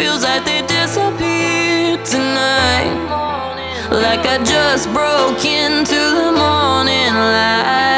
feels like they disappeared tonight. Like I just broke into the morning light.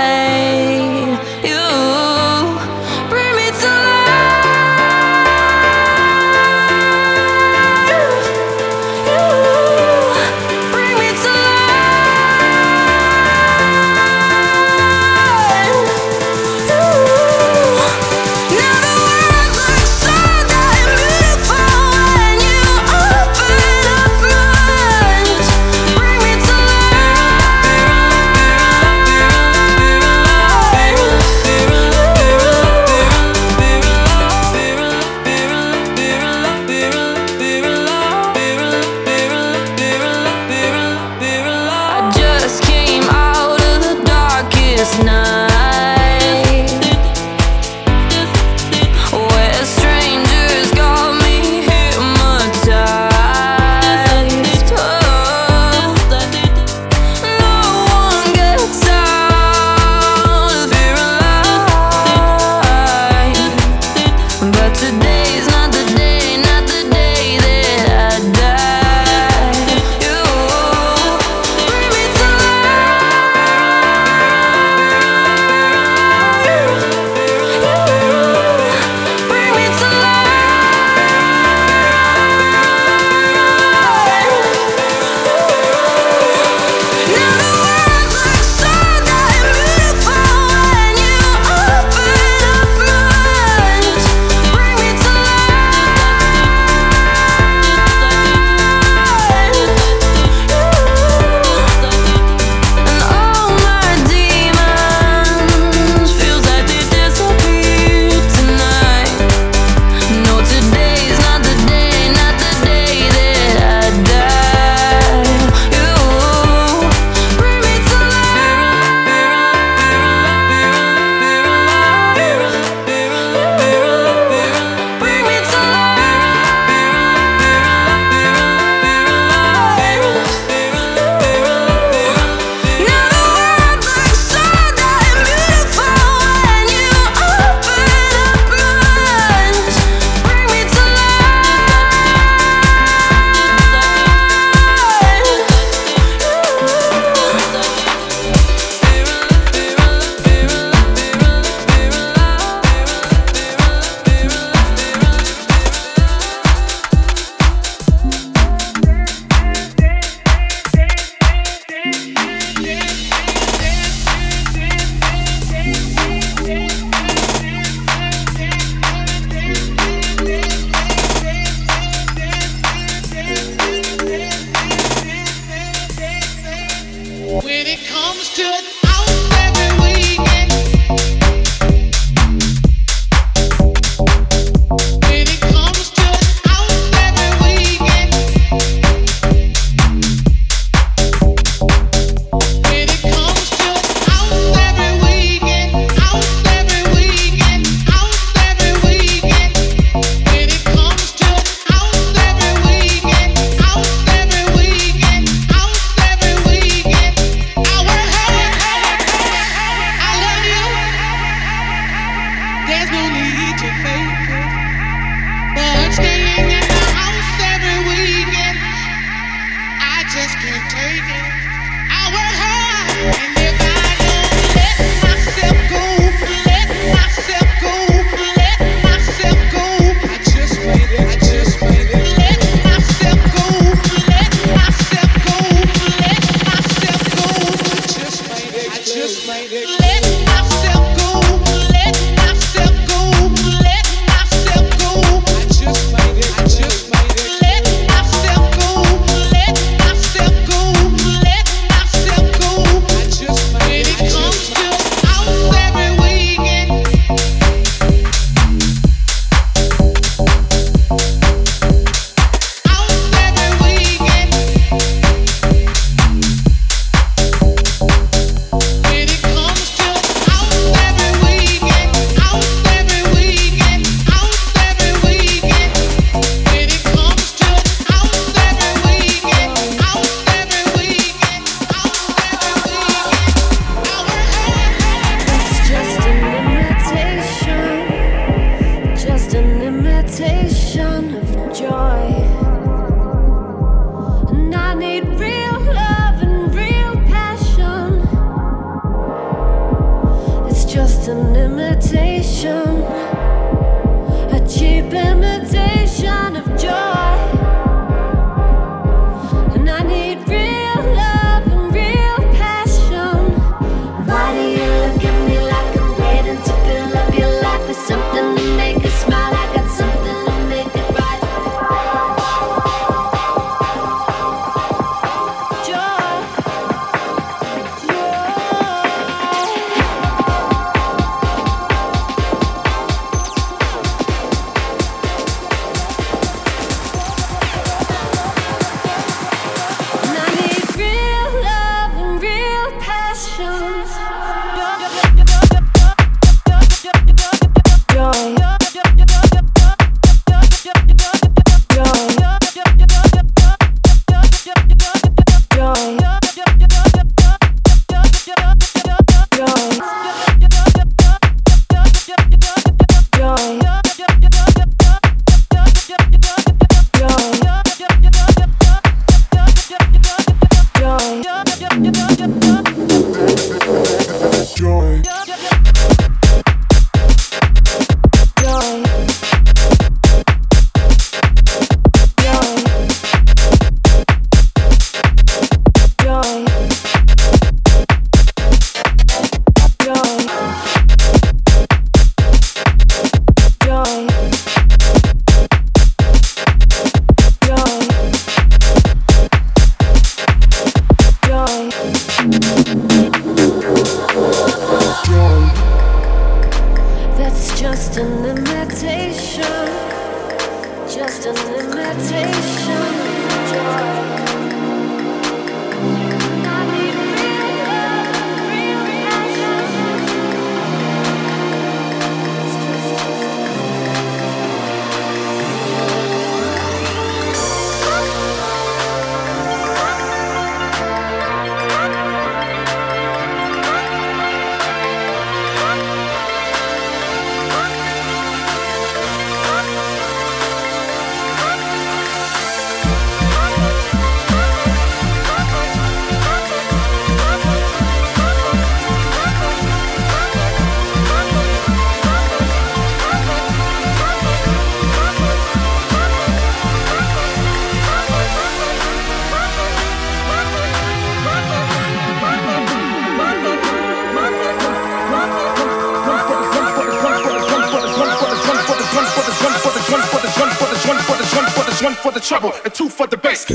trouble and two for the bass.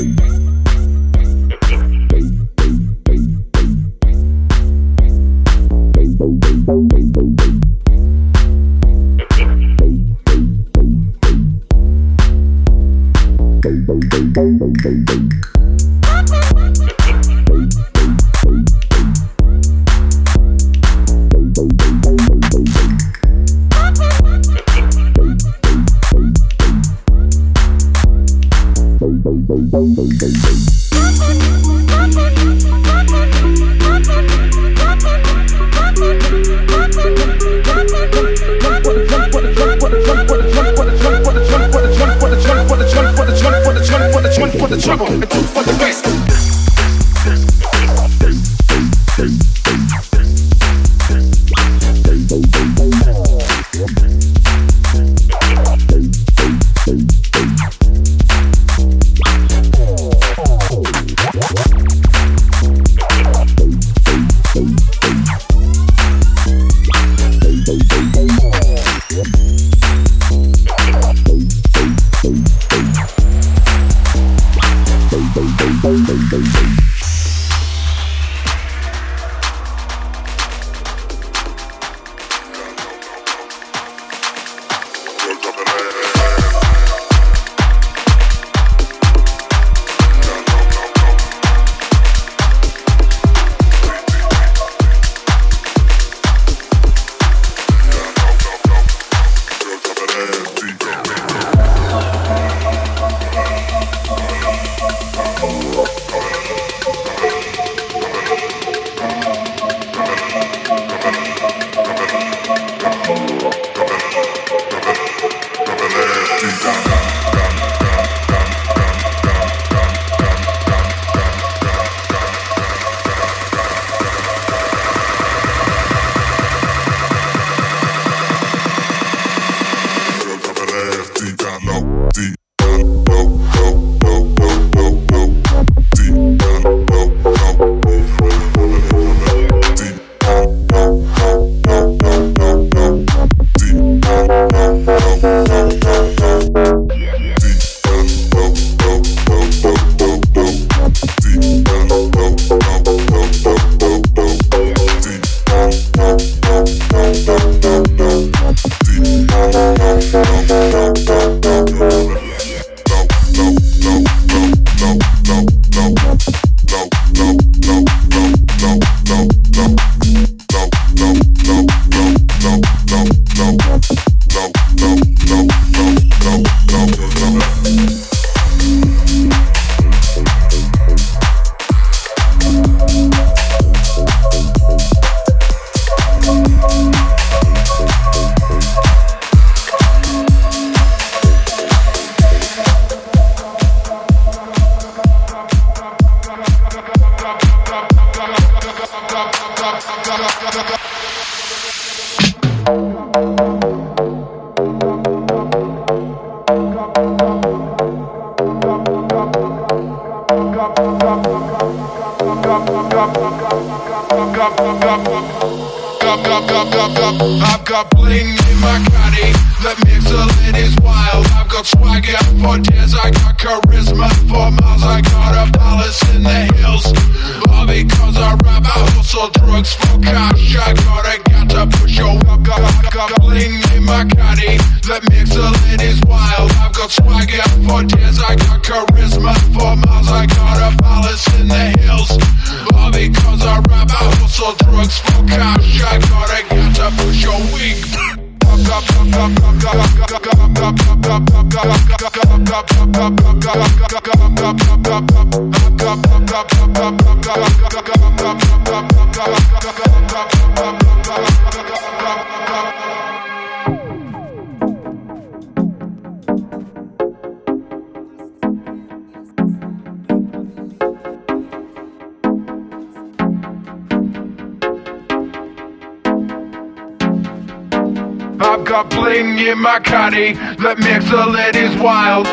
In my caddy. Let me excellent is wild.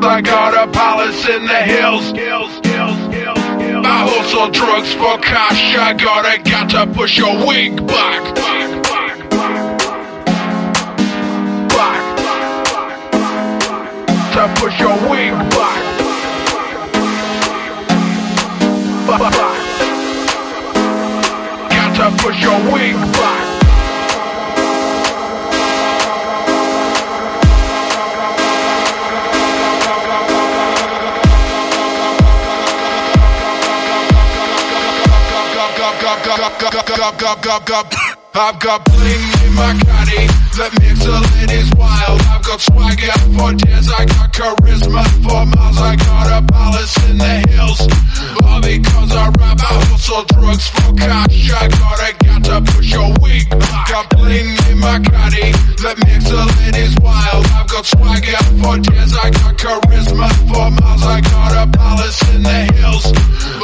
I got a palace in the hills. I hustle drugs for cash. I gotta got to push your wig back, I've got bling in my caddy. Me excellent is wild. I've got swagger for days. I got charisma for miles. I got a palace in the hills. All because I rap, I hustle drugs for cash. I gotta get to push your. I've got bling in my caddy. Me excellent is wild. I've got swagger for days. I got charisma for miles. I got a palace in the hills.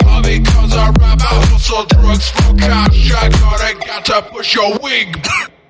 All because I rap, I hustle drugs for cash. I gotta get to push your wig.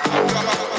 trabajo, trabajo.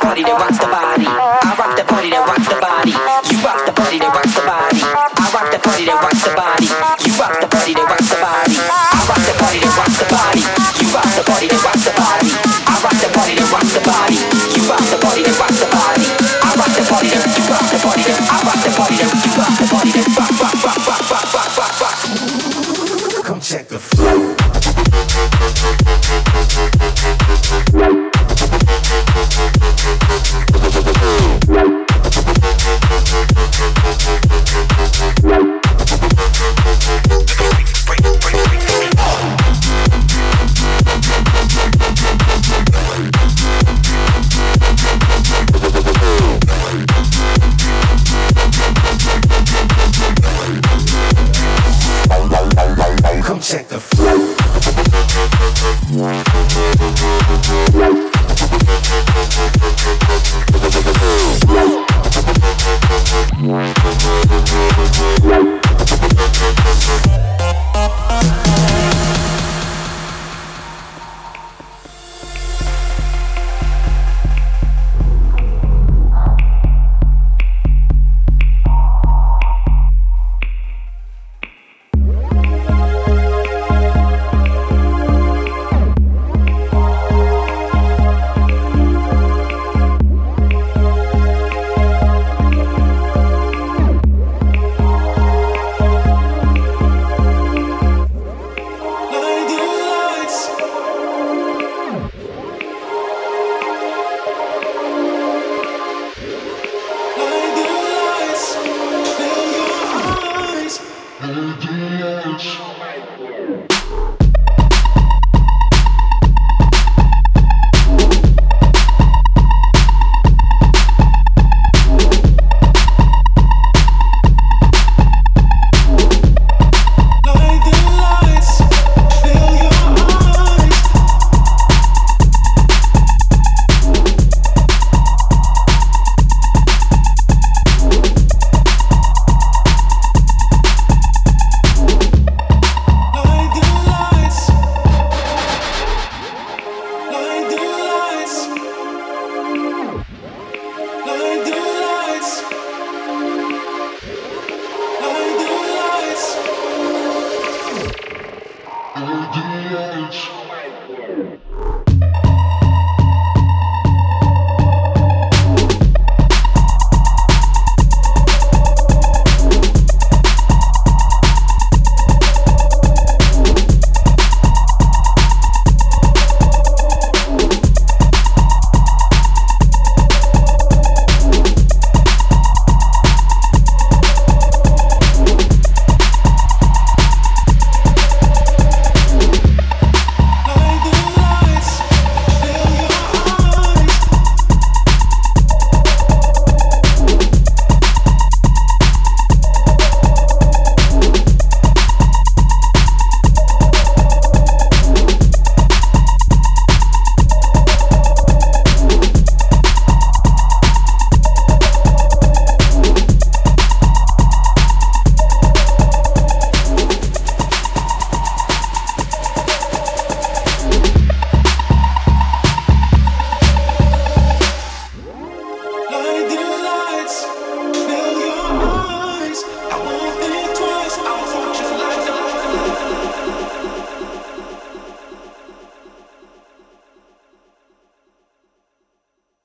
the party that rocks the body. I rock the party that Rocks